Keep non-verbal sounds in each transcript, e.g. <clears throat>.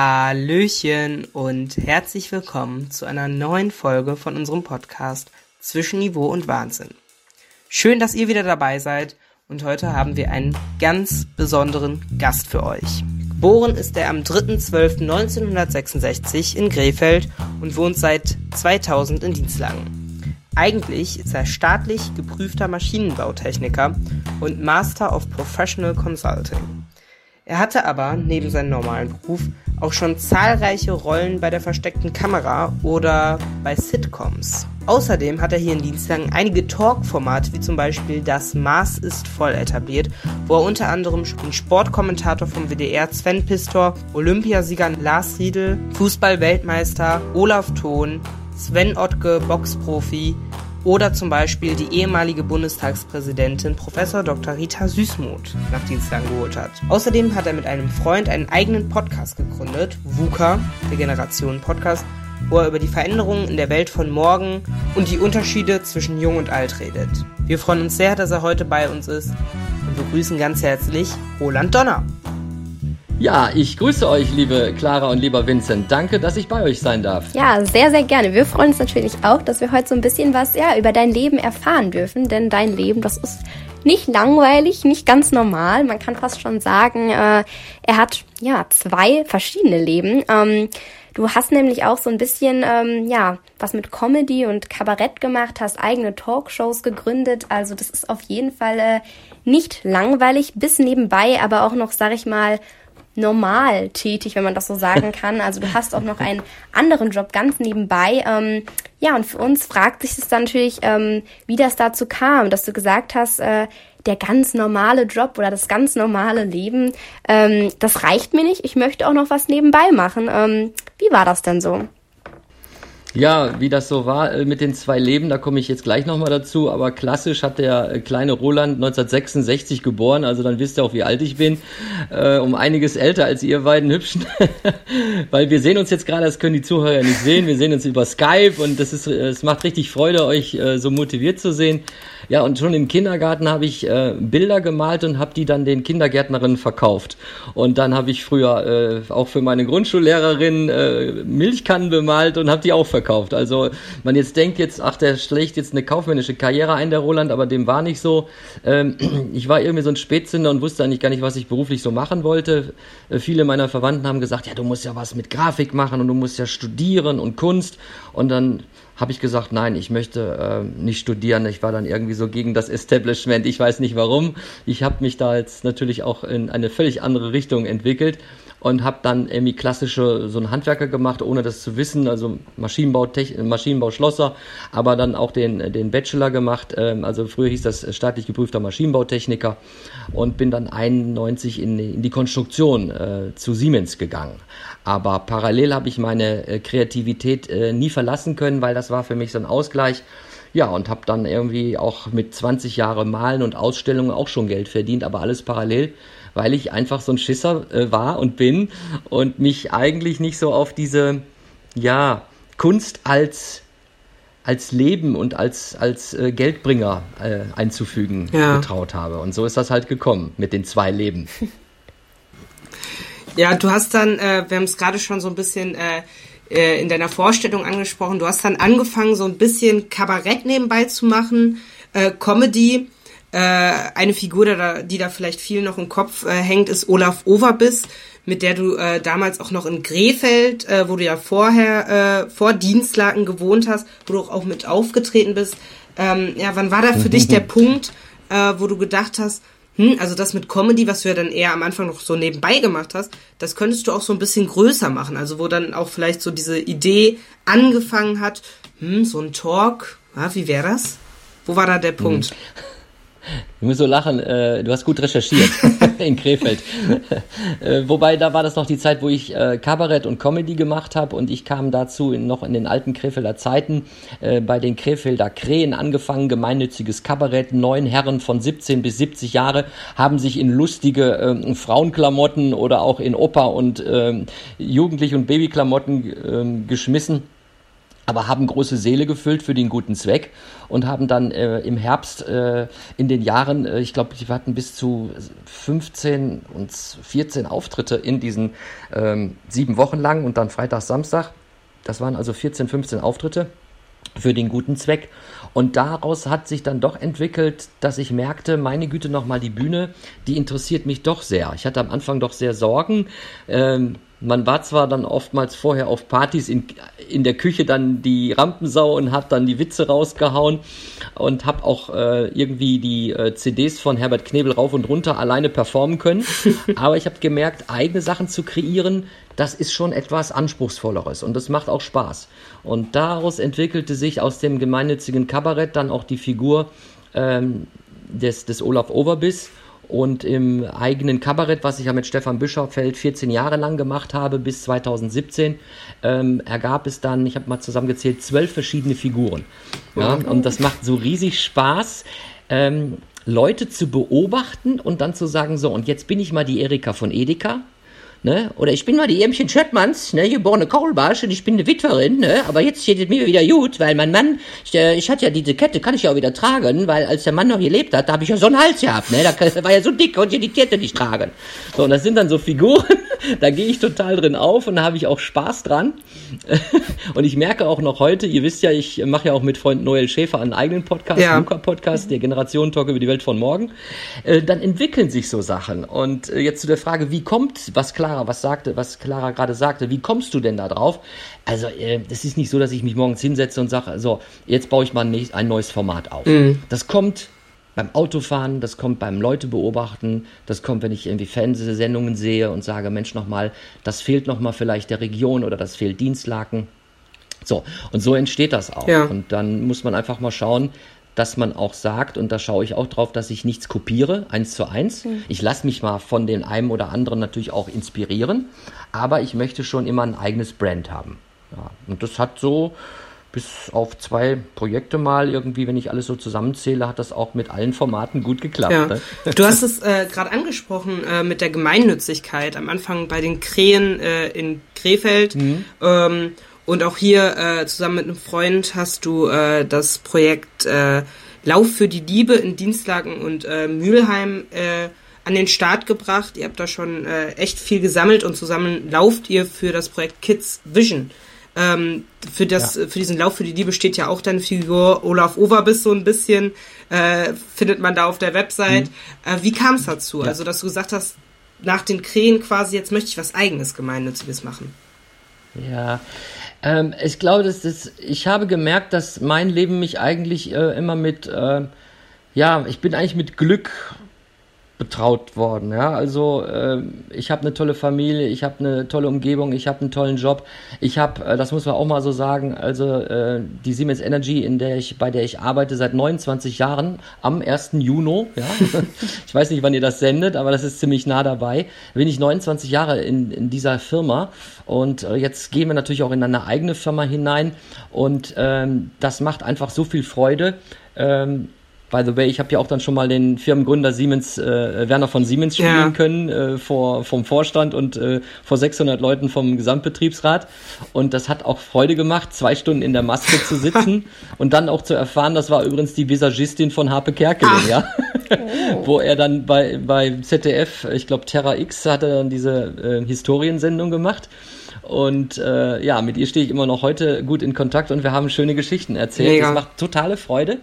Hallöchen und herzlich willkommen zu einer neuen Folge von unserem Podcast Zwischen Niveau und Wahnsinn. Schön, dass ihr wieder dabei seid und heute haben wir einen ganz besonderen Gast für euch. Geboren ist er am 3.12.1966 in Krefeld und wohnt seit 2000 in Dienstlangen. Eigentlich ist er staatlich geprüfter Maschinenbautechniker und Master of Professional Consulting. Er hatte aber neben seinem normalen Beruf auch schon zahlreiche Rollen bei der versteckten Kamera oder bei Sitcoms. Außerdem hat er hier in Dienstlagen einige Talk-Formate, wie zum Beispiel Das Maß ist voll etabliert, wo er unter anderem den Sportkommentator vom WDR Sven Pistor, Olympiasieger Lars Riedel, Fußball-Weltmeister Olaf Thon, Sven Ottke, Boxprofi, oder zum Beispiel die ehemalige Bundestagspräsidentin Prof. Dr. Rita Süßmuth nach Dienstag geholt hat. Außerdem hat er mit einem Freund einen eigenen Podcast gegründet, VUCA, der Generation Podcast, wo er über die Veränderungen in der Welt von morgen und die Unterschiede zwischen Jung und Alt redet. Wir freuen uns sehr, dass er heute bei uns ist und begrüßen ganz herzlich Roland Donner. Ja, ich grüße euch, liebe Clara und lieber Vincent. Danke, dass ich bei euch sein darf. Ja, sehr, sehr gerne. Wir freuen uns natürlich auch, dass wir heute so ein bisschen was ja, über dein Leben erfahren dürfen. Denn dein Leben, das ist nicht langweilig, nicht ganz normal. Man kann fast schon sagen, äh, er hat ja zwei verschiedene Leben. Ähm, Du hast nämlich auch so ein bisschen, ähm, ja, was mit Comedy und Kabarett gemacht, hast eigene Talkshows gegründet. Also das ist auf jeden Fall äh, nicht langweilig, bis nebenbei, aber auch noch, sag ich mal, normal tätig, wenn man das so sagen <laughs> kann. Also du hast auch noch einen anderen Job ganz nebenbei. Ähm, ja, und für uns fragt sich es dann natürlich, ähm, wie das dazu kam, dass du gesagt hast, äh, der ganz normale Job oder das ganz normale Leben, ähm, das reicht mir nicht. Ich möchte auch noch was nebenbei machen. Ähm, wie war das denn so? Ja, wie das so war äh, mit den zwei Leben, da komme ich jetzt gleich nochmal dazu. Aber klassisch hat der äh, kleine Roland 1966 geboren, also dann wisst ihr auch, wie alt ich bin. Äh, um einiges älter als ihr beiden Hübschen. <laughs> Weil wir sehen uns jetzt gerade, das können die Zuhörer nicht sehen. Wir sehen uns über Skype und das ist, es macht richtig Freude, euch äh, so motiviert zu sehen. Ja, und schon im Kindergarten habe ich äh, Bilder gemalt und habe die dann den Kindergärtnerinnen verkauft. Und dann habe ich früher äh, auch für meine Grundschullehrerin äh, Milchkannen bemalt und habe die auch verkauft. Also man jetzt denkt jetzt, ach, der schlägt jetzt eine kaufmännische Karriere ein, der Roland, aber dem war nicht so. Ähm, <clears throat> ich war irgendwie so ein Spätzünder und wusste eigentlich gar nicht, was ich beruflich so machen wollte. Äh, viele meiner Verwandten haben gesagt, ja, du musst ja was mit Grafik machen und du musst ja studieren und Kunst. Und dann habe ich gesagt, nein, ich möchte äh, nicht studieren. Ich war dann irgendwie so gegen das Establishment. Ich weiß nicht warum. Ich habe mich da jetzt natürlich auch in eine völlig andere Richtung entwickelt und habe dann irgendwie klassische so einen Handwerker gemacht, ohne das zu wissen, also Maschinenbau, Maschinenbauschlosser, aber dann auch den, den Bachelor gemacht, ähm, also früher hieß das staatlich geprüfter Maschinenbautechniker und bin dann 91 in, in die Konstruktion äh, zu Siemens gegangen. Aber parallel habe ich meine äh, Kreativität äh, nie verlassen können, weil das war für mich so ein Ausgleich. Ja, und habe dann irgendwie auch mit 20 Jahren Malen und Ausstellungen auch schon Geld verdient, aber alles parallel weil ich einfach so ein Schisser äh, war und bin und mich eigentlich nicht so auf diese, ja, Kunst als als Leben und als, als äh, Geldbringer äh, einzufügen ja. getraut habe. Und so ist das halt gekommen mit den zwei Leben. <laughs> Ja, du hast dann, äh, wir haben es gerade schon so ein bisschen äh, äh, in deiner Vorstellung angesprochen, du hast dann angefangen, so ein bisschen Kabarett nebenbei zu machen, äh, Comedy äh, eine Figur, die da, die da vielleicht viel noch im Kopf äh, hängt, ist Olaf Overbiss, mit der du äh, damals auch noch in Grefeld, äh, wo du ja vorher äh, vor Dienstlaken gewohnt hast, wo du auch mit aufgetreten bist. Ähm, ja, wann war da für dich der Punkt, äh, wo du gedacht hast, hm, also das mit Comedy, was du ja dann eher am Anfang noch so nebenbei gemacht hast, das könntest du auch so ein bisschen größer machen. Also wo dann auch vielleicht so diese Idee angefangen hat, hm, so ein Talk, ja, wie wäre das? Wo war da der Punkt? Hm. Ich muss so lachen, äh, du hast gut recherchiert <laughs> in Krefeld. äh, wobei, da war das noch die Zeit, wo ich äh, Kabarett und Comedy gemacht habe und ich kam dazu in, noch in den alten Krefelder Zeiten äh, bei den Krefelder Krähen angefangen, gemeinnütziges Kabarett. Neun Herren von 17 bis 70 Jahre haben sich in lustige äh, Frauenklamotten oder auch in Oper- und äh, Jugendlich- und Babyklamotten äh, geschmissen aber haben große Seele gefüllt für den guten Zweck und haben dann äh, im Herbst äh, in den Jahren, äh, ich glaube, die hatten bis zu 15 und 14 Auftritte in diesen ähm, sieben Wochen lang und dann Freitag, Samstag. Das waren also 14, 15 Auftritte für den guten Zweck. Und daraus hat sich dann doch entwickelt, dass ich merkte, meine Güte, nochmal die Bühne, die interessiert mich doch sehr. Ich hatte am Anfang doch sehr Sorgen. Ähm, man war zwar dann oftmals vorher auf Partys in, in der Küche dann die Rampensau und hat dann die Witze rausgehauen und habe auch äh, irgendwie die äh, CDs von Herbert Knebel rauf und runter alleine performen können. <laughs> Aber ich habe gemerkt, eigene Sachen zu kreieren, das ist schon etwas anspruchsvolleres und das macht auch Spaß. Und daraus entwickelte sich aus dem gemeinnützigen Kabarett dann auch die Figur ähm, des, des Olaf Overbiss und im eigenen Kabarett, was ich ja mit Stefan Bischofeld 14 Jahre lang gemacht habe, bis 2017, ähm, ergab es dann, ich habe mal zusammengezählt, zwölf verschiedene Figuren. Ja, und das macht so riesig Spaß. Ähm, Leute zu beobachten und dann zu sagen, so, und jetzt bin ich mal die Erika von Edeka Ne? Oder ich bin mal die Irmchen Schöttmanns, ne, geborene Kaulbarsch und ich bin eine Witwerin, ne? aber jetzt steht es mir wieder gut, weil mein Mann, ich, äh, ich hatte ja diese Kette, kann ich ja auch wieder tragen, weil als der Mann noch gelebt hat, da habe ich ja so einen Hals gehabt, ne? da war ja so dick und ich die Kette nicht tragen. So, und das sind dann so Figuren, <laughs> da gehe ich total drin auf und da habe ich auch Spaß dran. <laughs> und ich merke auch noch heute, ihr wisst ja, ich mache ja auch mit Freund Noel Schäfer einen eigenen Podcast, ja. Luca-Podcast, der Generationen-Talk über die Welt von morgen. Äh, dann entwickeln sich so Sachen. Und äh, jetzt zu der Frage, wie kommt, was klar Clara, was sagte, was Clara gerade sagte, wie kommst du denn da drauf? Also, äh, das ist nicht so, dass ich mich morgens hinsetze und sage, so, jetzt baue ich mal ein, ein neues Format auf. Mhm. Das kommt beim Autofahren, das kommt beim Leute beobachten, das kommt, wenn ich irgendwie Fernsehsendungen sehe und sage, Mensch, nochmal, das fehlt nochmal vielleicht der Region oder das fehlt Dienstlaken. So, und so entsteht das auch. Ja. Und dann muss man einfach mal schauen, dass man auch sagt, und da schaue ich auch drauf, dass ich nichts kopiere, eins zu eins. Mhm. Ich lasse mich mal von den einen oder anderen natürlich auch inspirieren, aber ich möchte schon immer ein eigenes Brand haben. Ja, und das hat so bis auf zwei Projekte mal irgendwie, wenn ich alles so zusammenzähle, hat das auch mit allen Formaten gut geklappt. Ja. Ne? Du hast es äh, gerade angesprochen äh, mit der Gemeinnützigkeit. Am Anfang bei den Krähen äh, in Krefeld. Mhm. Ähm, und auch hier äh, zusammen mit einem Freund hast du äh, das Projekt äh, Lauf für die Liebe in Dienstlagen und äh, Mülheim äh, an den Start gebracht. Ihr habt da schon äh, echt viel gesammelt und zusammen lauft ihr für das Projekt Kids Vision. Ähm, für, das, ja. für diesen Lauf für die Liebe steht ja auch deine Figur Olaf Overbiss so ein bisschen, äh, findet man da auf der Website. Mhm. Äh, wie kam es dazu? Ja. Also, dass du gesagt hast, nach den Krähen quasi, jetzt möchte ich was eigenes Gemeinnütziges machen. Ja, ähm, ich glaube, dass das, ich habe gemerkt, dass mein Leben mich eigentlich äh, immer mit, äh, ja, ich bin eigentlich mit Glück betraut worden. Ja, also äh, ich habe eine tolle Familie, ich habe eine tolle Umgebung, ich habe einen tollen Job. Ich habe, äh, das muss man auch mal so sagen, also äh, die Siemens Energy, in der ich, bei der ich arbeite seit 29 Jahren, am 1. Juni. Ja, <laughs> ich weiß nicht, wann ihr das sendet, aber das ist ziemlich nah dabei. Bin ich 29 Jahre in, in dieser Firma und äh, jetzt gehen wir natürlich auch in eine eigene Firma hinein und ähm, das macht einfach so viel Freude. Ähm, By the way, ich habe ja auch dann schon mal den Firmengründer Siemens, äh, Werner von Siemens spielen ja. können äh, vor vom Vorstand und äh, vor 600 Leuten vom Gesamtbetriebsrat. Und das hat auch Freude gemacht, zwei Stunden in der Maske zu sitzen <laughs> und dann auch zu erfahren, das war übrigens die Visagistin von Harpe Kerkeling, Ach. ja. Oh. <laughs> Wo er dann bei, bei ZDF, ich glaube Terra X, hat er dann diese äh, Historiensendung gemacht. Und äh, ja, mit ihr stehe ich immer noch heute gut in Kontakt und wir haben schöne Geschichten erzählt. Mega. Das macht totale Freude.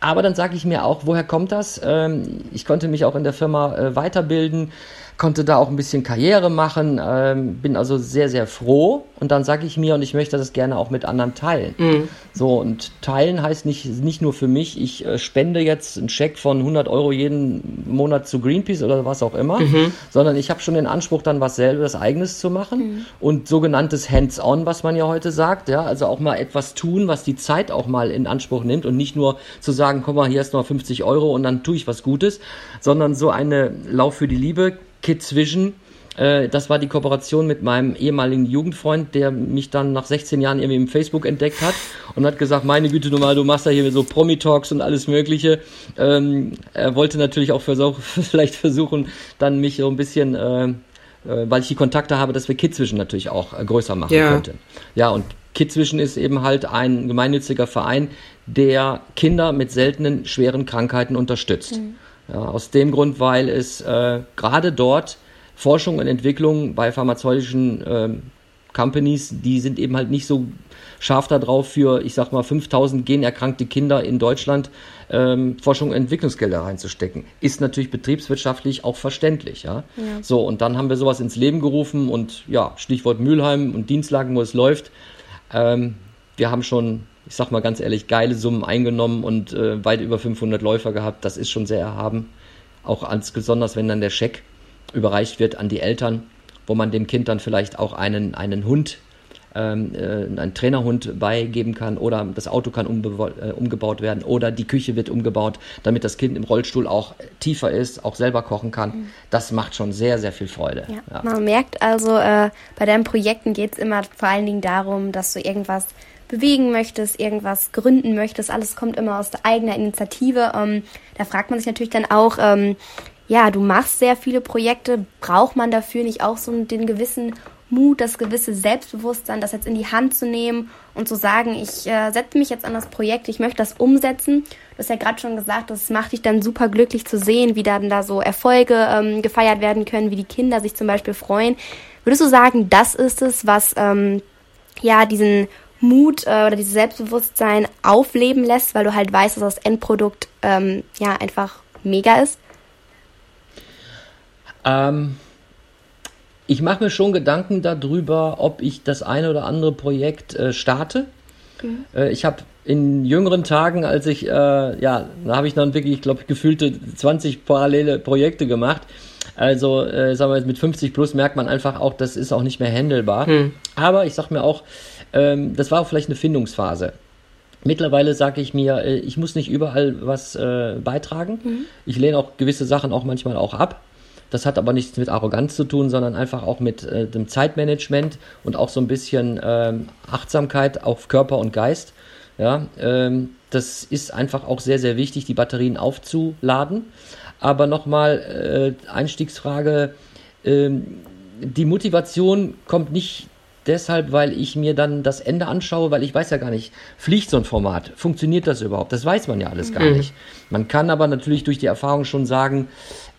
Aber dann sage ich mir auch, woher kommt das? Ähm, ich konnte mich auch in der Firma äh, weiterbilden konnte da auch ein bisschen Karriere machen, ähm, bin also sehr, sehr froh. Und dann sage ich mir, und ich möchte das gerne auch mit anderen teilen. Mhm. So, und teilen heißt nicht, nicht nur für mich, ich äh, spende jetzt einen Scheck von 100 Euro jeden Monat zu Greenpeace oder was auch immer, mhm. sondern ich habe schon den Anspruch, dann was selber, Eigenes zu machen mhm. und sogenanntes Hands-on, was man ja heute sagt, ja, also auch mal etwas tun, was die Zeit auch mal in Anspruch nimmt und nicht nur zu sagen, komm mal, hier ist noch 50 Euro und dann tue ich was Gutes, sondern so eine Lauf für die Liebe Kids Vision. Äh, das war die Kooperation mit meinem ehemaligen Jugendfreund, der mich dann nach 16 Jahren irgendwie im Facebook entdeckt hat und hat gesagt, meine Güte, du mal, du machst ja hier so Promi-Talks und alles mögliche. Ähm, er wollte natürlich auch versuch, <laughs> vielleicht versuchen, dann mich so ein bisschen, äh, äh, weil ich die Kontakte habe, dass wir Kids Vision natürlich auch äh, größer machen ja. könnten. Ja, und Kidsvision ist eben halt ein gemeinnütziger Verein, der Kinder mit seltenen, schweren Krankheiten unterstützt. Mhm. Ja, aus dem Grund, weil es äh, gerade dort Forschung und Entwicklung bei pharmazeutischen äh, Companies, die sind eben halt nicht so scharf darauf für, ich sag mal, 5000 generkrankte Kinder in Deutschland ähm, Forschung und Entwicklungsgelder reinzustecken. Ist natürlich betriebswirtschaftlich auch verständlich. Ja? ja? So, und dann haben wir sowas ins Leben gerufen und ja, Stichwort Mülheim und Dienstlagen, wo es läuft. Ähm, wir haben schon, ich sag mal ganz ehrlich, geile Summen eingenommen und äh, weit über 500 Läufer gehabt. Das ist schon sehr erhaben. Auch als, besonders, wenn dann der Scheck überreicht wird an die Eltern, wo man dem Kind dann vielleicht auch einen, einen Hund ähm, äh, einen Trainerhund beigeben kann oder das Auto kann äh, umgebaut werden oder die Küche wird umgebaut, damit das Kind im Rollstuhl auch tiefer ist, auch selber kochen kann. Mhm. Das macht schon sehr, sehr viel Freude. Ja. Ja. Man merkt also, äh, bei deinen Projekten geht es immer vor allen Dingen darum, dass du irgendwas bewegen möchtest, irgendwas gründen möchtest. Alles kommt immer aus der eigenen Initiative. Ähm, da fragt man sich natürlich dann auch, ähm, ja, du machst sehr viele Projekte, braucht man dafür nicht auch so den gewissen Mut, das gewisse Selbstbewusstsein, das jetzt in die Hand zu nehmen und zu sagen, ich äh, setze mich jetzt an das Projekt, ich möchte das umsetzen. Du hast ja gerade schon gesagt, das macht dich dann super glücklich zu sehen, wie dann da so Erfolge ähm, gefeiert werden können, wie die Kinder sich zum Beispiel freuen. Würdest du sagen, das ist es, was ähm, ja diesen Mut äh, oder dieses Selbstbewusstsein aufleben lässt, weil du halt weißt, dass das Endprodukt ähm, ja einfach mega ist? Ähm, ich mache mir schon Gedanken darüber, ob ich das eine oder andere Projekt äh, starte. Mhm. Äh, ich habe in jüngeren Tagen, als ich, äh, ja, da habe ich dann wirklich, ich glaube, gefühlte 20 parallele Projekte gemacht. Also, äh, sagen wir jetzt mit 50 plus merkt man einfach auch, das ist auch nicht mehr handelbar. Mhm. Aber ich sage mir auch, ähm, das war auch vielleicht eine Findungsphase. Mittlerweile sage ich mir, äh, ich muss nicht überall was äh, beitragen. Mhm. Ich lehne auch gewisse Sachen auch manchmal auch ab. Das hat aber nichts mit Arroganz zu tun, sondern einfach auch mit äh, dem Zeitmanagement und auch so ein bisschen ähm, Achtsamkeit auf Körper und Geist. Ja, ähm, das ist einfach auch sehr, sehr wichtig, die Batterien aufzuladen. Aber nochmal äh, Einstiegsfrage, ähm, die Motivation kommt nicht deshalb, weil ich mir dann das Ende anschaue, weil ich weiß ja gar nicht, fliegt so ein Format, funktioniert das überhaupt? Das weiß man ja alles gar mhm. nicht. Man kann aber natürlich durch die Erfahrung schon sagen,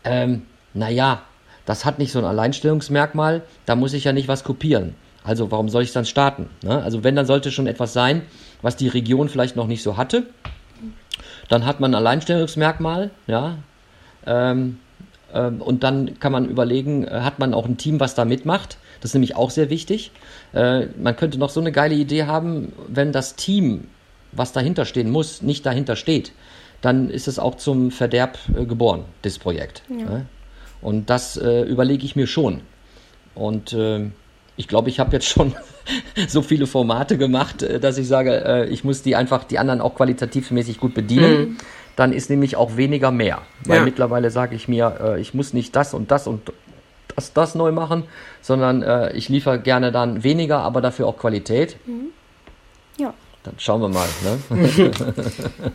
ähm, naja, das hat nicht so ein Alleinstellungsmerkmal, da muss ich ja nicht was kopieren. Also warum soll ich dann starten? Ne? Also wenn, dann sollte schon etwas sein, was die Region vielleicht noch nicht so hatte. Dann hat man ein Alleinstellungsmerkmal, ja. Ähm, ähm, und dann kann man überlegen, äh, hat man auch ein Team, was da mitmacht? Das ist nämlich auch sehr wichtig. Äh, man könnte noch so eine geile Idee haben, wenn das Team, was dahinter stehen muss, nicht dahinter steht, dann ist es auch zum Verderb äh, geboren, das Projekt. Ja. Und das überlege ich mir schon. Und äh, ich glaube, ich habe jetzt <laughs> schon so viele Formate gemacht, dass ich sage, ich muss die einfach die anderen auch qualitativmäßig gut bedienen. Mhm. Dann ist nämlich auch weniger mehr. Weil ja. mittlerweile sage ich mir, äh, ich muss nicht das und das und das, das neu machen, sondern äh, ich liefere gerne dann weniger, aber dafür auch Qualität. Mhm. Ja. Dann schauen wir mal. Ne? <laughs>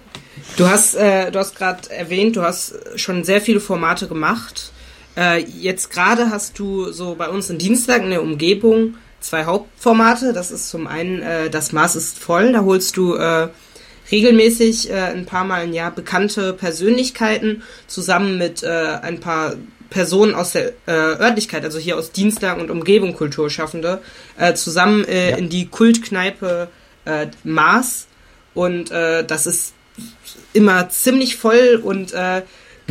du hast, äh, du hast gerade erwähnt, du hast schon sehr viele Formate gemacht. Äh, jetzt gerade hast du so bei uns in Dienstag in der Umgebung zwei Hauptformate. Das ist zum einen äh, Das Maß ist voll. Da holst du äh, regelmäßig äh, ein paar Mal im Jahr bekannte Persönlichkeiten zusammen mit äh, ein paar Personen aus der äh, Örtlichkeit, also hier aus Dienstag und Umgebung Kulturschaffende, äh, zusammen äh, ja. in die Kultkneipe äh, Maß. Und äh, das ist immer ziemlich voll und äh,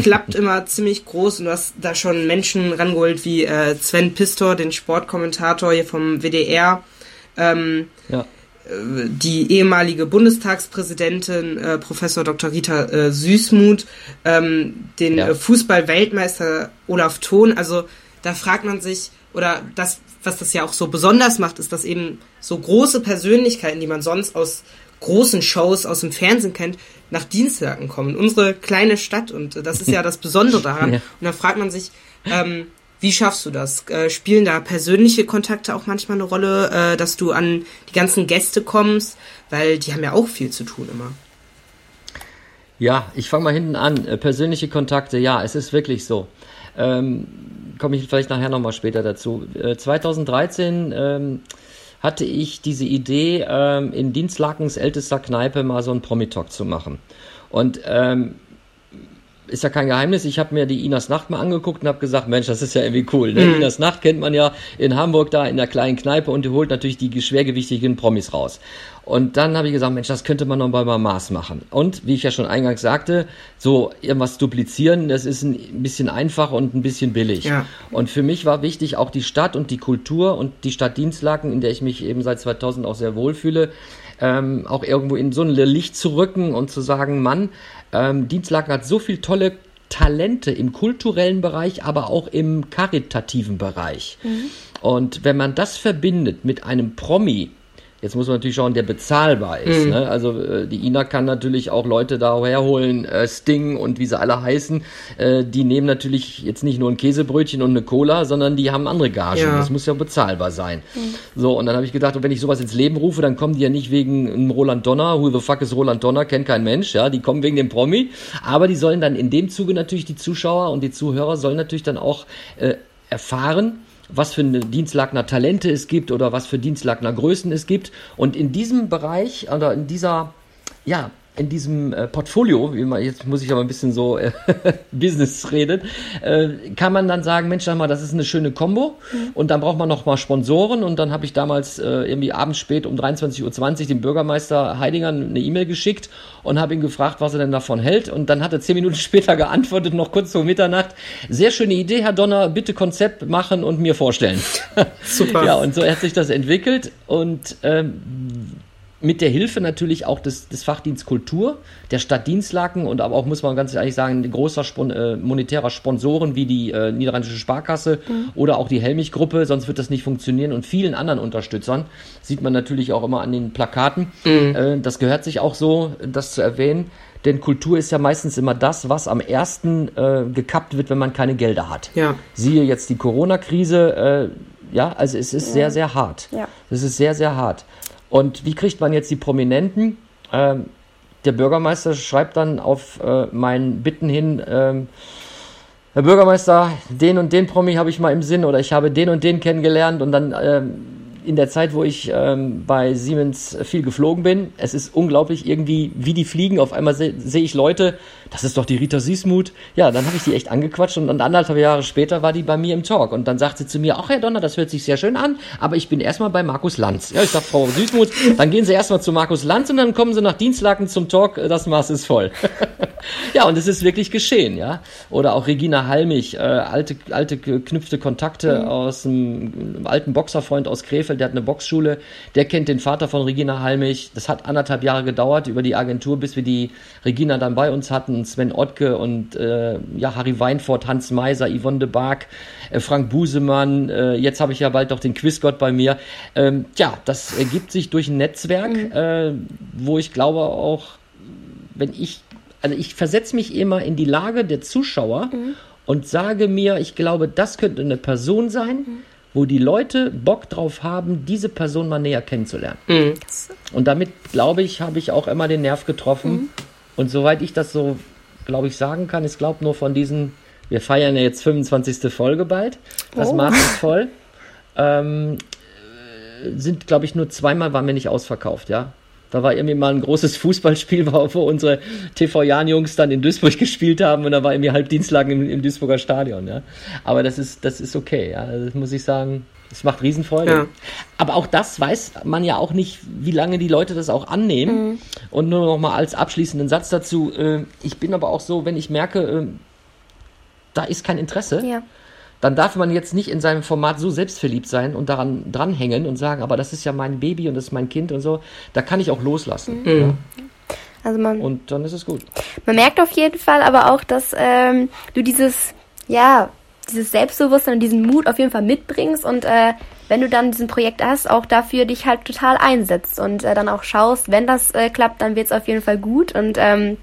klappt <laughs> immer ziemlich groß und du hast da schon Menschen rangeholt wie äh, Sven Pistor, den Sportkommentator hier vom WDR, ähm, ja. Äh, die ehemalige Bundestagspräsidentin äh, Professor Dr. Rita äh, Süßmuth, ähm, den ja. Äh, Fußball-Weltmeister Olaf Thon. Also da fragt man sich, oder das, was das ja auch so besonders macht, ist, dass eben so große Persönlichkeiten, die man sonst aus großen Shows aus dem Fernsehen kennt, nach Dienstwerken kommen. Unsere kleine Stadt und das ist ja das Besondere <laughs> daran. Ja. Und da fragt man sich, ähm, wie schaffst du das? Äh, spielen da persönliche Kontakte auch manchmal eine Rolle, äh, dass du an die ganzen Gäste kommst? Weil die haben ja auch viel zu tun immer. Ja, ich fange mal hinten an. Äh, persönliche Kontakte, ja, es ist wirklich so. Ähm, Komme ich vielleicht nachher nochmal später dazu. Äh, 2013 ähm, hatte ich diese Idee, ähm, in Dienstlakens ältester Kneipe mal so einen Promi-Talk zu machen. Und ähm, ist ja kein Geheimnis, ich habe mir die Inas Nacht mal angeguckt und habe gesagt, Mensch, das ist ja irgendwie cool. Ne? Mhm. Inas Nacht kennt man ja in Hamburg da in der kleinen Kneipe und die holt natürlich die schwergewichtigen Promis raus. Und dann habe ich gesagt, Mensch, das könnte man noch bei Mars machen. Und wie ich ja schon eingangs sagte, so irgendwas duplizieren, das ist ein bisschen einfach und ein bisschen billig. Ja. Und für mich war wichtig auch die Stadt und die Kultur und die Stadt Dienstlaken, in der ich mich eben seit 2000 auch sehr wohlfühle, ähm, auch irgendwo in so ein Licht zu rücken und zu sagen, Mann, ähm, Dienstlaken hat so viel tolle Talente im kulturellen Bereich, aber auch im karitativen Bereich. Mhm. Und wenn man das verbindet mit einem Promi, Jetzt muss man natürlich schauen, der bezahlbar ist. Mhm. Ne? Also äh, die INA kann natürlich auch Leute da herholen, äh, Sting und wie sie alle heißen. Äh, die nehmen natürlich jetzt nicht nur ein Käsebrötchen und eine Cola, sondern die haben andere Gagen. Ja. Das muss ja bezahlbar sein. Mhm. So, und dann habe ich gedacht, wenn ich sowas ins Leben rufe, dann kommen die ja nicht wegen einem Roland Donner. Who the fuck is Roland Donner? Kennt kein Mensch. Ja, die kommen wegen dem Promi. Aber die sollen dann in dem Zuge natürlich die Zuschauer und die Zuhörer sollen natürlich dann auch äh, erfahren, was für Dienstlagner Talente es gibt oder was für Dienstlagner Größen es gibt. Und in diesem Bereich oder in dieser, ja, in diesem äh, Portfolio, wie man, jetzt muss ich aber ein bisschen so äh, <laughs> Business reden, äh, kann man dann sagen, Mensch, sag mal, das ist eine schöne Combo mhm. und dann braucht man noch mal Sponsoren und dann habe ich damals äh, irgendwie abends spät um 23.20 Uhr dem Bürgermeister Heidinger eine E-Mail geschickt und habe ihn gefragt, was er denn davon hält und dann hat er zehn Minuten <laughs> später geantwortet, noch kurz vor Mitternacht, sehr schöne Idee, Herr Donner, bitte Konzept machen und mir vorstellen. <laughs> Super. ja, und so hat sich das entwickelt und ähm, mit der Hilfe natürlich auch des, des Fachdienst Kultur, der Stadt Dienstlaken und aber auch, muss man ganz ehrlich sagen, großer Spon äh, monetärer Sponsoren wie die äh, Niederrheinische Sparkasse mhm. oder auch die Helmich-Gruppe, sonst wird das nicht funktionieren und vielen anderen Unterstützern, sieht man natürlich auch immer an den Plakaten. Mhm. Äh, das gehört sich auch so, das zu erwähnen, denn Kultur ist ja meistens immer das, was am ersten äh, gekappt wird, wenn man keine Gelder hat. Ja. Siehe jetzt die Corona-Krise, äh, ja, also es ist ja. sehr, sehr hart. Ja. Es ist sehr, sehr hart. Und wie kriegt man jetzt die Prominenten? Ähm, der Bürgermeister schreibt dann auf äh, mein Bitten hin, ähm, Herr Bürgermeister, den und den Promi habe ich mal im Sinn oder ich habe den und den kennengelernt und dann ähm, in der Zeit, wo ich ähm, bei Siemens viel geflogen bin, es ist unglaublich irgendwie, wie die fliegen. Auf einmal sehe seh ich Leute, das ist doch die Rita Süßmuth. Ja, dann habe ich die echt angequatscht und, anderthalb Jahre später war die bei mir im Talk. Und dann sagt sie zu mir, ach Herr Donner, das hört sich sehr schön an, aber ich bin erstmal bei Markus Lanz. Ja, ich sag, Frau Süßmuth, dann gehen Sie erstmal zu Markus Lanz und dann kommen Sie nach Dienstlaken zum Talk, das Maß ist voll. <laughs> ja, und es ist wirklich geschehen, ja. Oder auch Regina Halmich, äh, alte, alte geknüpfte Kontakte mhm. aus einem alten Boxerfreund aus Krefeld Bielefeld, der hat eine Boxschule, der kennt den Vater von Regina Halmich. Das hat anderthalb Jahre gedauert über die Agentur, bis wir die Regina dann bei uns hatten. Sven Ottke und äh, ja, Harry Weinfurt, Hans Meiser, Yvonne de Barg, äh, Frank Busemann. Äh, jetzt habe ich ja bald doch den Quizgott bei mir. Ähm, ja, das ergibt sich durch ein Netzwerk, mhm. äh, wo ich glaube auch, wenn ich, also ich versetze mich immer in die Lage der Zuschauer mhm. und sage mir, ich glaube, das könnte eine Person sein, mhm wo die Leute Bock drauf haben, diese Person mal näher kennenzulernen. Mhm. Und damit, glaube ich, habe ich auch immer den Nerv getroffen. Mhm. Und soweit ich das so, glaube ich, sagen kann, ich glaube nur von diesen, wir feiern ja jetzt 25. Folge bald, das oh. Maß ist voll, ähm, sind, glaube ich, nur zweimal waren wir nicht ausverkauft, ja. Da war irgendwie mal ein großes Fußballspiel, <laughs> wo unsere TV-Jan-Jungs dann in Duisburg gespielt haben und da war irgendwie halb Dienstlagen im, im Duisburger Stadion. Ja. Aber das ist, das ist okay, ja. Das muss ich sagen. Es macht Riesenfreude. Ja. Aber auch das weiß man ja auch nicht, wie lange die Leute das auch annehmen. Mhm. Und nur noch mal als abschließenden Satz dazu. Äh, ich bin aber auch so, wenn ich merke, äh, da ist kein Interesse, ja dann darf man jetzt nicht in seinem Format so selbstverliebt sein und daran dranhängen und sagen, aber das ist ja mein Baby und das ist mein Kind und so. Da kann ich auch loslassen. Mhm. Ja. Also man, und dann ist es gut. Man merkt auf jeden Fall aber auch, dass ähm, du dieses, ja, dieses Selbstbewusstsein und diesen Mut auf jeden Fall mitbringst und äh, wenn du dann diesen Projekt hast, auch dafür dich halt total einsetzt und äh, dann auch schaust, wenn das äh, klappt, dann wird es auf jeden Fall gut und ähm,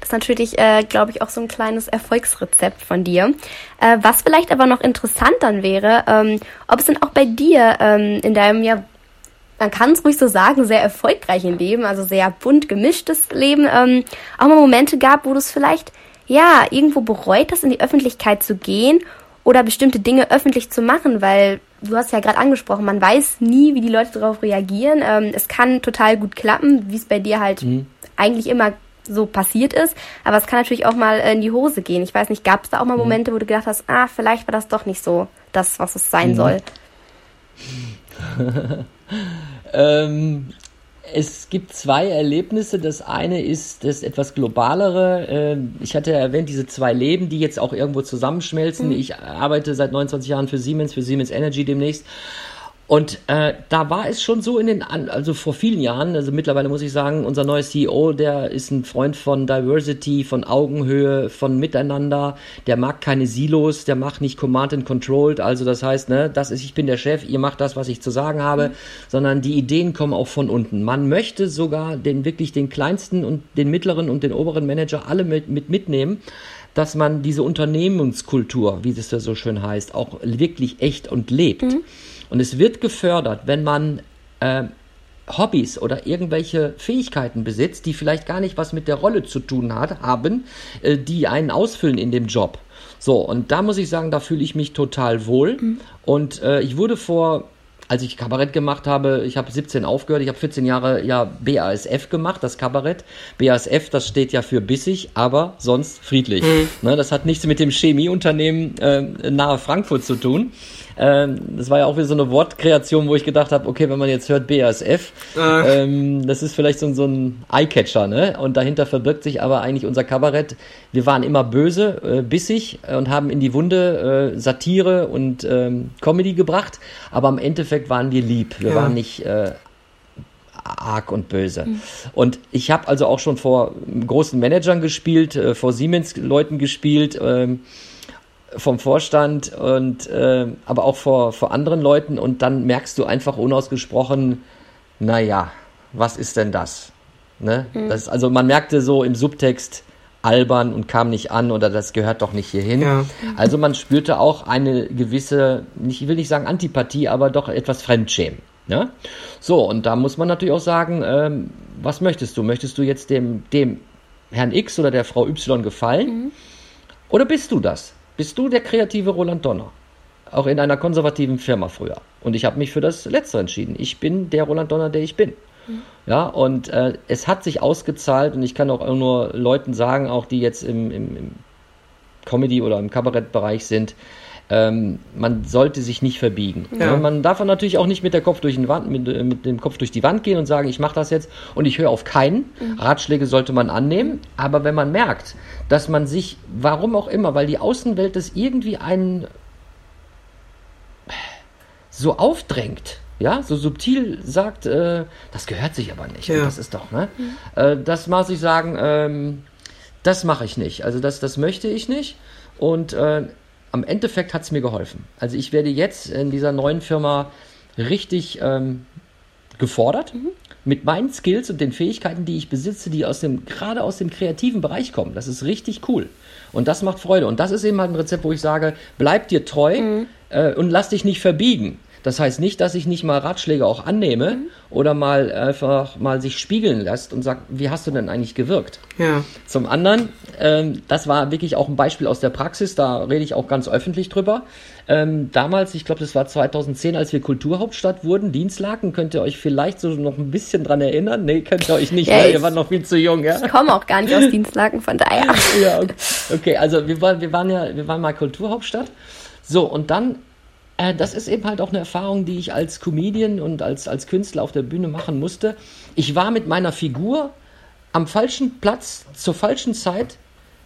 das ist natürlich, äh, glaube ich, auch so ein kleines Erfolgsrezept von dir. Äh, was vielleicht aber noch interessant dann wäre, ähm, ob es denn auch bei dir ähm, in deinem, ja, man kann es ruhig so sagen, sehr erfolgreichen Leben, also sehr bunt gemischtes Leben, ähm, auch mal Momente gab, wo du es vielleicht, ja, irgendwo bereut hast, in die Öffentlichkeit zu gehen oder bestimmte Dinge öffentlich zu machen, weil du hast ja gerade angesprochen, man weiß nie, wie die Leute darauf reagieren. Ähm, es kann total gut klappen, wie es bei dir halt mhm. eigentlich immer so passiert ist. Aber es kann natürlich auch mal in die Hose gehen. Ich weiß nicht, gab es da auch mal mhm. Momente, wo du gedacht hast, ah, vielleicht war das doch nicht so das, was es sein mhm. soll? <laughs> ähm, es gibt zwei Erlebnisse. Das eine ist das etwas globalere. Ähm, ich hatte ja erwähnt, diese zwei Leben, die jetzt auch irgendwo zusammenschmelzen. Mhm. Ich arbeite seit 29 Jahren für Siemens, für Siemens Energy demnächst. Und äh, da war es schon so in den, also vor vielen Jahren, also mittlerweile muss ich sagen, unser neuer CEO, der ist ein Freund von Diversity, von Augenhöhe, von Miteinander, der mag keine Silos, der macht nicht Command and Controlled, also das heißt, ne, das ist, ich bin der Chef, ihr macht das, was ich zu sagen habe, mhm. sondern die Ideen kommen auch von unten. Man möchte sogar den wirklich den kleinsten und den mittleren und den oberen Manager alle mit, mit mitnehmen dass man diese Unternehmenskultur, wie das da so schön heißt, auch wirklich echt und lebt. Mhm. Und es wird gefördert, wenn man äh, Hobbys oder irgendwelche Fähigkeiten besitzt, die vielleicht gar nicht was mit der Rolle zu tun hat, haben, äh, die einen ausfüllen in dem Job. So, und da muss ich sagen, da fühle ich mich total wohl. Mhm. Und äh, ich wurde vor als ich Kabarett gemacht habe, ich habe 17 aufgehört, ich habe 14 Jahre ja BASF gemacht, das Kabarett. BASF, das steht ja für bissig, aber sonst friedlich. Mhm. Ne, das hat nichts mit dem Chemieunternehmen äh, nahe Frankfurt zu tun. Ähm, das war ja auch wieder so eine Wortkreation, wo ich gedacht habe, okay, wenn man jetzt hört BASF, äh. ähm, das ist vielleicht so, so ein Eyecatcher, ne? Und dahinter verbirgt sich aber eigentlich unser Kabarett. Wir waren immer böse, äh, bissig und haben in die Wunde äh, Satire und ähm, Comedy gebracht, aber im Endeffekt waren wir lieb. Wir ja. waren nicht äh, arg und böse. Mhm. Und ich habe also auch schon vor großen Managern gespielt, äh, vor Siemens-Leuten gespielt. Ähm, vom Vorstand und äh, aber auch vor, vor anderen Leuten und dann merkst du einfach unausgesprochen, naja, was ist denn das? Ne? Mhm. das? Also man merkte so im Subtext albern und kam nicht an oder das gehört doch nicht hierhin. Ja. Also man spürte auch eine gewisse, ich will nicht sagen Antipathie, aber doch etwas Fremdschämen. Ne? So, und da muss man natürlich auch sagen, ähm, was möchtest du? Möchtest du jetzt dem, dem Herrn X oder der Frau Y gefallen? Mhm. Oder bist du das? Bist du der kreative Roland Donner. Auch in einer konservativen Firma früher. Und ich habe mich für das Letzte entschieden. Ich bin der Roland Donner, der ich bin. Mhm. Ja, und äh, es hat sich ausgezahlt und ich kann auch nur Leuten sagen, auch die jetzt im, im, im Comedy- oder im Kabarettbereich sind, ähm, man sollte sich nicht verbiegen. Ja. Man darf natürlich auch nicht mit, der Kopf durch den Wand, mit, äh, mit dem Kopf durch die Wand gehen und sagen, ich mache das jetzt und ich höre auf keinen. Mhm. Ratschläge sollte man annehmen, aber wenn man merkt, dass man sich, warum auch immer, weil die Außenwelt das irgendwie einen so aufdrängt, ja, so subtil sagt, äh, das gehört sich aber nicht. Ja. Das ist doch, ne? Mhm. Äh, das muss ich sagen, ähm, das mache ich nicht. Also das, das möchte ich nicht. Und äh, am Endeffekt hat es mir geholfen. Also ich werde jetzt in dieser neuen Firma richtig ähm, gefordert mhm. mit meinen Skills und den Fähigkeiten, die ich besitze, die aus dem gerade aus dem kreativen Bereich kommen. Das ist richtig cool und das macht Freude und das ist eben halt ein Rezept, wo ich sage, bleib dir treu mhm. äh, und lass dich nicht verbiegen. Das heißt nicht, dass ich nicht mal Ratschläge auch annehme mhm. oder mal einfach mal sich spiegeln lässt und sagt, wie hast du denn eigentlich gewirkt? Ja. Zum anderen, ähm, das war wirklich auch ein Beispiel aus der Praxis, da rede ich auch ganz öffentlich drüber. Ähm, damals, ich glaube, das war 2010, als wir Kulturhauptstadt wurden, Dienstlaken, könnt ihr euch vielleicht so noch ein bisschen dran erinnern? Nee, könnt ihr euch nicht, ja, ne? ihr wart noch viel zu jung, ja? Ich komme auch gar nicht aus Dienstlaken, von daher. <laughs> ja, okay. okay, also wir, waren, wir waren ja, wir waren mal Kulturhauptstadt. So, und dann äh, das ist eben halt auch eine Erfahrung, die ich als Comedian und als, als Künstler auf der Bühne machen musste. Ich war mit meiner Figur am falschen Platz zur falschen Zeit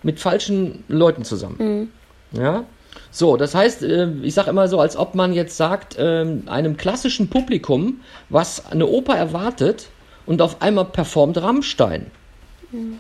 mit falschen Leuten zusammen. Mhm. Ja. So, das heißt, äh, ich sage immer so, als ob man jetzt sagt, ähm, einem klassischen Publikum, was eine Oper erwartet und auf einmal performt Rammstein. Mhm.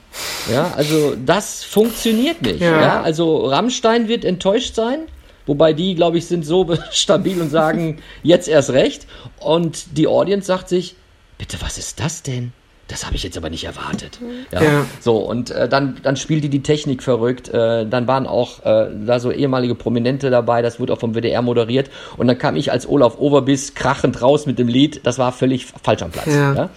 Ja, also das funktioniert nicht. Ja. ja. Also Rammstein wird enttäuscht sein Wobei die, glaube ich, sind so <laughs> stabil und sagen, jetzt erst recht. Und die Audience sagt sich, bitte, was ist das denn? Das habe ich jetzt aber nicht erwartet. Ja, ja. So, und äh, dann, dann spielte die Technik verrückt. Äh, dann waren auch äh, da so ehemalige Prominente dabei. Das wurde auch vom WDR moderiert. Und dann kam ich als Olaf Overbiss krachend raus mit dem Lied. Das war völlig falsch am Platz. Ja. ja?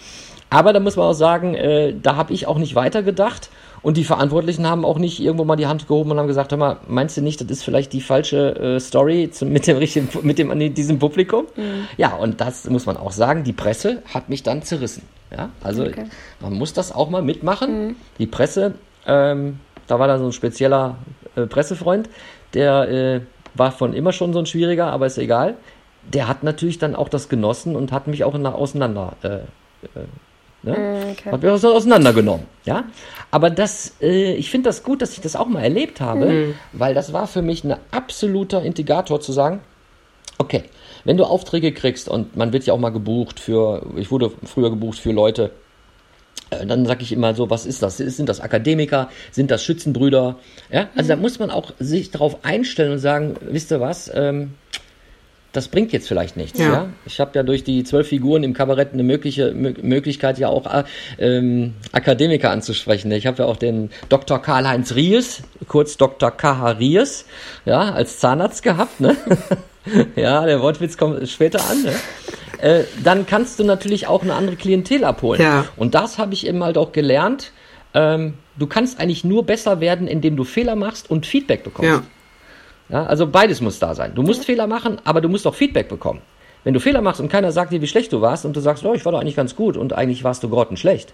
Aber da muss man auch sagen, äh, da habe ich auch nicht weitergedacht Und die Verantwortlichen haben auch nicht irgendwo mal die Hand gehoben und haben gesagt, hör mal, meinst du nicht, das ist vielleicht die falsche äh, Story zum, <laughs> mit dem richtigen, mit dem, diesem Publikum? Mhm. Ja, und das muss man auch sagen, die Presse hat mich dann zerrissen. Ja, also okay. man muss das auch mal mitmachen. Mhm. Die Presse, ähm, da war da so ein spezieller äh, Pressefreund, der äh, war von immer schon so ein schwieriger, aber ist egal. Der hat natürlich dann auch das genossen und hat mich auch nach auseinander äh, äh Ne? Mm, okay. Hat mich auseinandergenommen. Ja? Aber das, äh, ich finde das gut, dass ich das auch mal erlebt habe, mhm. weil das war für mich ein absoluter Integrator zu sagen, okay, wenn du Aufträge kriegst und man wird ja auch mal gebucht für, ich wurde früher gebucht für Leute, äh, dann sage ich immer so, was ist das? Sind das Akademiker? Sind das Schützenbrüder? Ja, also mhm. da muss man auch sich darauf einstellen und sagen, wisst ihr was? Ähm, das bringt jetzt vielleicht nichts. Ja. ja? Ich habe ja durch die zwölf Figuren im Kabarett eine mögliche Möglichkeit, ja auch äh, ähm, Akademiker anzusprechen. Ich habe ja auch den Dr. Karl-Heinz Ries, kurz Dr. K.H. Ries, ja, als Zahnarzt gehabt. Ne? <laughs> ja, der Wortwitz kommt später an. Ne? Äh, dann kannst du natürlich auch eine andere Klientel abholen. Ja. Und das habe ich eben halt auch gelernt. Ähm, du kannst eigentlich nur besser werden, indem du Fehler machst und Feedback bekommst. Ja. Ja, also beides muss da sein. Du musst ja. Fehler machen, aber du musst auch Feedback bekommen. Wenn du Fehler machst und keiner sagt dir, wie schlecht du warst und du sagst, oh, ich war doch eigentlich ganz gut und eigentlich warst du grottenschlecht.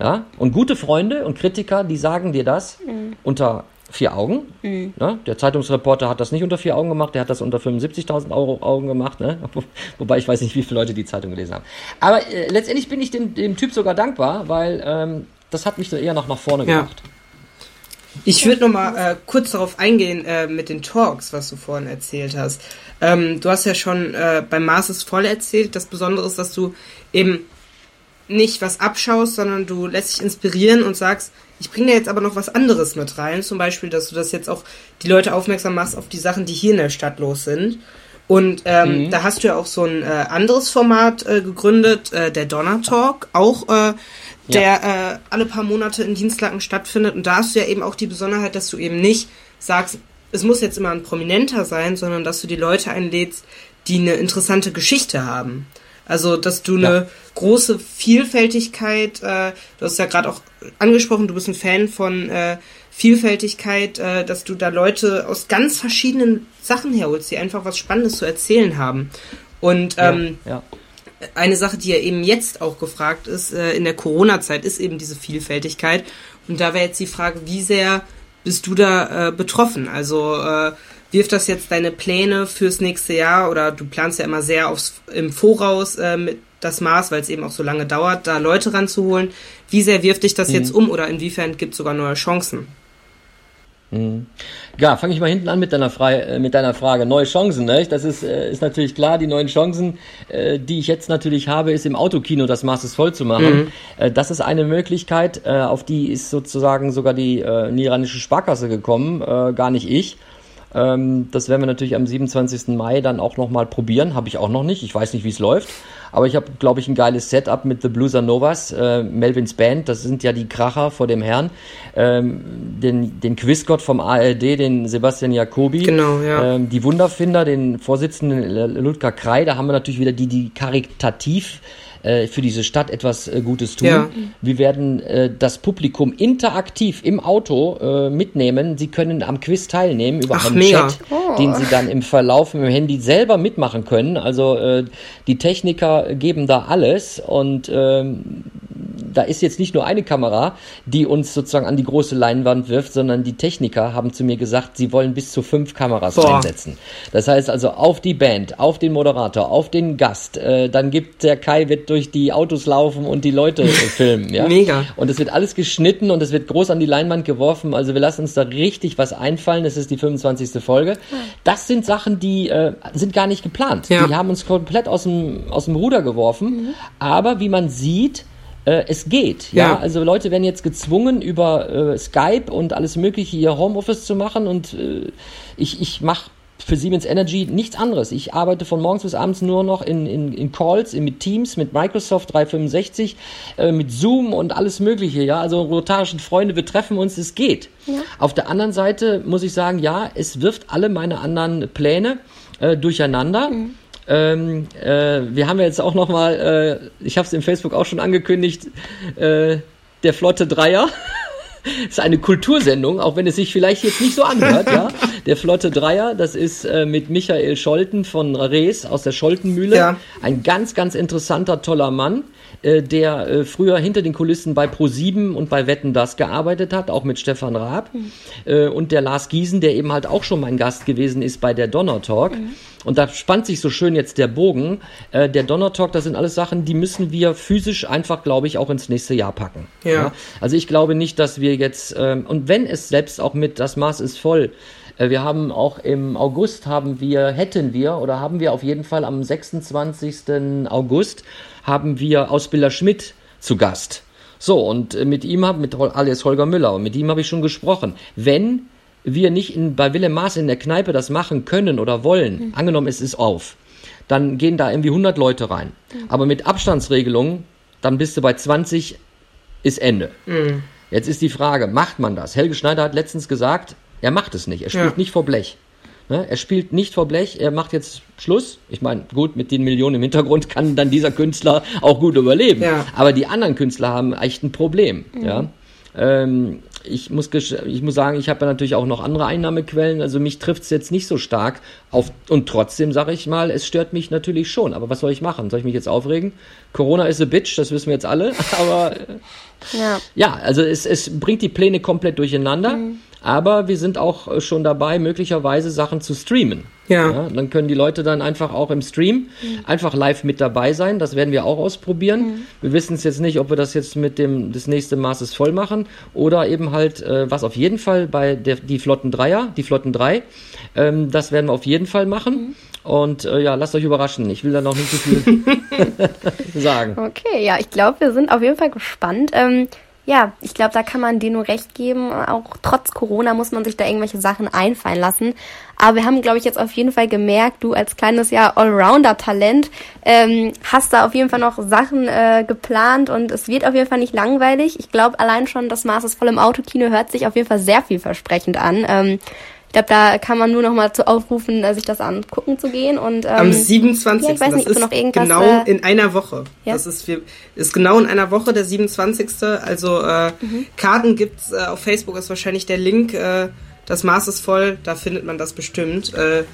Ja? Und gute Freunde und Kritiker, die sagen dir das mhm. unter vier Augen. Mhm. Ne? Der Zeitungsreporter hat das nicht unter vier Augen gemacht, der hat das unter 75.000 Euro Augen gemacht. Ne? <laughs> Wobei ich weiß nicht, wie viele Leute die Zeitung gelesen haben. Aber äh, letztendlich bin ich dem, dem Typ sogar dankbar, weil ähm, das hat mich eher noch nach vorne ja. gebracht. Ich würde noch mal äh, kurz darauf eingehen äh, mit den Talks, was du vorhin erzählt hast. Ähm, du hast ja schon äh, beim Mars ist voll erzählt. Das Besondere ist, dass du eben nicht was abschaust, sondern du lässt dich inspirieren und sagst, ich bringe da jetzt aber noch was anderes mit rein. Zum Beispiel, dass du das jetzt auch die Leute aufmerksam machst auf die Sachen, die hier in der Stadt los sind. Und ähm, mhm. da hast du ja auch so ein äh, anderes Format äh, gegründet, äh, der Donner Talk, auch äh, der ja. äh, alle paar Monate in Dienstlaken stattfindet. Und da hast du ja eben auch die Besonderheit, dass du eben nicht sagst, es muss jetzt immer ein Prominenter sein, sondern dass du die Leute einlädst, die eine interessante Geschichte haben. Also, dass du ja. eine große Vielfältigkeit, äh, du hast ja gerade auch angesprochen, du bist ein Fan von äh, Vielfältigkeit, äh, dass du da Leute aus ganz verschiedenen Sachen herholst, die einfach was Spannendes zu erzählen haben. Und ähm, ja, ja eine Sache, die ja eben jetzt auch gefragt ist, äh, in der Corona-Zeit, ist eben diese Vielfältigkeit. Und da wäre jetzt die Frage, wie sehr bist du da äh, betroffen? Also äh, wirft das jetzt deine Pläne fürs nächste Jahr oder du planst ja immer sehr aufs, im Voraus äh, mit das Maß, weil es eben auch so lange dauert, da Leute ranzuholen. Wie sehr wirft dich das mhm. jetzt um oder inwiefern gibt es sogar neue Chancen? Mhm. Ja, fange ich mal hinten an mit deiner, Frage, äh, mit deiner Frage. Neue Chancen, ne? Das ist, äh, ist natürlich klar. Die neuen Chancen, äh, die ich jetzt natürlich habe, ist im Autokino das Maßes voll zu machen. Mhm. Das ist eine Möglichkeit, auf die ist sozusagen sogar die niederländische Sparkasse gekommen, gar nicht ich. Ähm, das werden wir natürlich am 27. Mai dann auch nochmal probieren. Habe ich auch noch nicht. Ich weiß nicht, wie es läuft. Aber ich habe, glaube ich, ein geiles Setup mit The Blueser Novas, äh, Melvins Band. Das sind ja die Kracher vor dem Herrn. Ähm, den, den Quizgott vom ARD, den Sebastian Jacobi. Genau, ja. Ähm, die Wunderfinder, den Vorsitzenden Ludger Krei. Da haben wir natürlich wieder die, die karitativ für diese Stadt etwas äh, Gutes tun. Ja. Wir werden äh, das Publikum interaktiv im Auto äh, mitnehmen. Sie können am Quiz teilnehmen über Ach, einen mega. Chat, oh. den Sie dann im Verlauf mit dem Handy selber mitmachen können. Also äh, die Techniker geben da alles und ähm, da ist jetzt nicht nur eine Kamera, die uns sozusagen an die große Leinwand wirft, sondern die Techniker haben zu mir gesagt, sie wollen bis zu fünf Kameras Boah. einsetzen. Das heißt also auf die Band, auf den Moderator, auf den Gast. Äh, dann gibt der Kai wird durch die Autos laufen und die Leute äh, <laughs> filmen. Ja? Mega. Und es wird alles geschnitten und es wird groß an die Leinwand geworfen. Also wir lassen uns da richtig was einfallen. Das ist die 25. Folge. Das sind Sachen, die äh, sind gar nicht geplant. Ja. Die haben uns komplett aus dem, aus dem Ruder geworfen. Mhm. Aber wie man sieht, äh, es geht. Ja? ja? also Leute werden jetzt gezwungen, über äh, Skype und alles Mögliche ihr Homeoffice zu machen und äh, ich, ich mache für Siemens Energy nichts anderes. Ich arbeite von morgens bis abends nur noch in, in, in Calls, in, mit Teams, mit Microsoft 365, äh, mit Zoom und alles Mögliche. Ja, also rotarischen Freunde, wir treffen uns, es geht. Ja. Auf der anderen Seite muss ich sagen, ja, es wirft alle meine anderen Pläne äh, durcheinander. Mhm. Ähm, äh, wir haben ja jetzt auch noch mal, äh, ich habe es im Facebook auch schon angekündigt, äh, der Flotte Dreier. <laughs> ist eine Kultursendung, auch wenn es sich vielleicht jetzt nicht so anhört, ja. Der Flotte Dreier, das ist äh, mit Michael Scholten von Rees aus der Scholtenmühle. Ja. Ein ganz, ganz interessanter, toller Mann äh, der äh, früher hinter den Kulissen bei Pro7 und bei Wetten das gearbeitet hat, auch mit Stefan Raab. Mhm. Äh, und der Lars Giesen, der eben halt auch schon mein Gast gewesen ist bei der Donner Talk. Mhm. Und da spannt sich so schön jetzt der Bogen. Äh, der Donner Talk, das sind alles Sachen, die müssen wir physisch einfach, glaube ich, auch ins nächste Jahr packen. Ja. ja? Also ich glaube nicht, dass wir jetzt, ähm, und wenn es selbst auch mit das Maß ist voll, wir haben auch im August haben wir, hätten wir oder haben wir auf jeden Fall am 26. August haben wir Ausbilder Schmidt zu Gast. So, und äh, mit ihm, mit alias Holger Müller, und mit ihm habe ich schon gesprochen. Wenn wir nicht in, bei Willem Maas in der Kneipe das machen können oder wollen, mhm. angenommen es ist auf, dann gehen da irgendwie 100 Leute rein. Mhm. Aber mit Abstandsregelungen, dann bist du bei 20, ist Ende. Mhm. Jetzt ist die Frage, macht man das? Helge Schneider hat letztens gesagt, er macht es nicht. Er spielt ja. nicht vor Blech. Ne? Er spielt nicht vor Blech, er macht jetzt Schluss. Ich meine, gut, mit den Millionen im Hintergrund kann dann dieser Künstler auch gut überleben. Ja. Aber die anderen Künstler haben echt ein Problem. Mhm. Ja? Ähm, ich muss, ich muss sagen, ich habe ja natürlich auch noch andere Einnahmequellen. Also mich trifft es jetzt nicht so stark. Auf, und trotzdem sage ich mal, es stört mich natürlich schon. Aber was soll ich machen? Soll ich mich jetzt aufregen? Corona ist a bitch, das wissen wir jetzt alle. <laughs> Aber ja, ja also es, es bringt die Pläne komplett durcheinander. Mhm. Aber wir sind auch äh, schon dabei, möglicherweise Sachen zu streamen. Ja. ja. Dann können die Leute dann einfach auch im Stream mhm. einfach live mit dabei sein. Das werden wir auch ausprobieren. Mhm. Wir wissen es jetzt nicht, ob wir das jetzt mit dem des nächsten Maßes voll machen oder eben halt, äh, was auf jeden Fall bei der, die Flotten Dreier, die Flotten 3, ähm, das werden wir auf jeden Fall machen. Mhm. Und äh, ja, lasst euch überraschen. Ich will da noch nicht so viel <laughs> <laughs> sagen. Okay, ja, ich glaube, wir sind auf jeden Fall gespannt. Ähm, ja, ich glaube, da kann man dir nur recht geben. Auch trotz Corona muss man sich da irgendwelche Sachen einfallen lassen. Aber wir haben, glaube ich, jetzt auf jeden Fall gemerkt, du als kleines ja Allrounder-Talent ähm, hast da auf jeden Fall noch Sachen äh, geplant und es wird auf jeden Fall nicht langweilig. Ich glaube, allein schon das Maß ist voll im Autokino hört sich auf jeden Fall sehr vielversprechend an. Ähm, ich glaube, da kann man nur noch mal zu aufrufen, äh, sich das angucken zu gehen. Und, ähm, Am 27. Ja, ich weiß nicht, das ist noch irgendwas, genau äh, in einer Woche. Ja? Das ist, ist genau in einer Woche, der 27. Also äh, mhm. Karten gibt's äh, auf Facebook, ist wahrscheinlich der Link. Äh, das Maß ist voll, da findet man das bestimmt. Äh,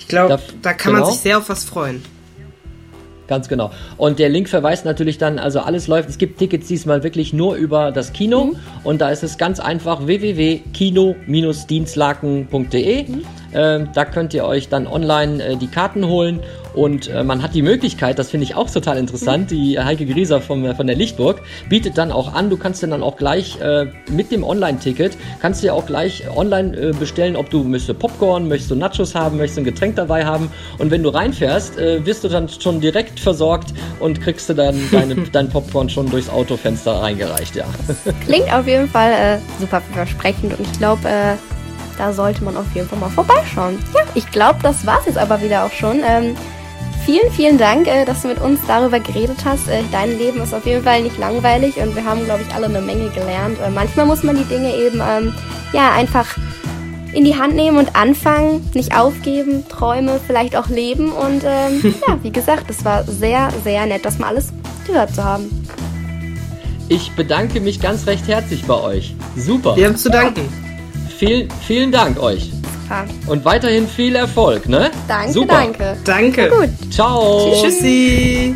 ich glaube, da kann genau. man sich sehr auf was freuen. Ganz genau. Und der Link verweist natürlich dann, also alles läuft, es gibt Tickets diesmal wirklich nur über das Kino mhm. und da ist es ganz einfach www.kino-dienstlaken.de. Mhm. Ähm, da könnt ihr euch dann online äh, die Karten holen. Und äh, man hat die Möglichkeit, das finde ich auch total interessant, die Heike Grieser vom, äh, von der Lichtburg bietet dann auch an, du kannst dann auch gleich mit dem Online-Ticket, kannst du ja auch gleich online bestellen, ob du möchtest Popcorn, möchtest du Nachos haben, möchtest ein Getränk dabei haben. Und wenn du reinfährst, äh, wirst du dann schon direkt versorgt und kriegst du dann <laughs> deine, dein Popcorn schon durchs Autofenster reingereicht, ja. Klingt auf jeden Fall äh, super versprechend und ich glaube, äh, da sollte man auf jeden Fall mal vorbeischauen. Ja, ich glaube, das war es jetzt aber wieder auch schon. Ähm, vielen, vielen Dank, äh, dass du mit uns darüber geredet hast. Äh, dein Leben ist auf jeden Fall nicht langweilig und wir haben, glaube ich, alle eine Menge gelernt. Äh, manchmal muss man die Dinge eben ähm, ja einfach in die Hand nehmen und anfangen, nicht aufgeben, Träume vielleicht auch leben. Und ähm, <laughs> ja, wie gesagt, es war sehr, sehr nett, das mal alles gehört zu haben. Ich bedanke mich ganz recht herzlich bei euch. Super. Wir haben zu danken. Vielen, vielen Dank euch. Super. Und weiterhin viel Erfolg, ne? Danke, Super. danke. Danke. gut. Ciao. Tschüssi.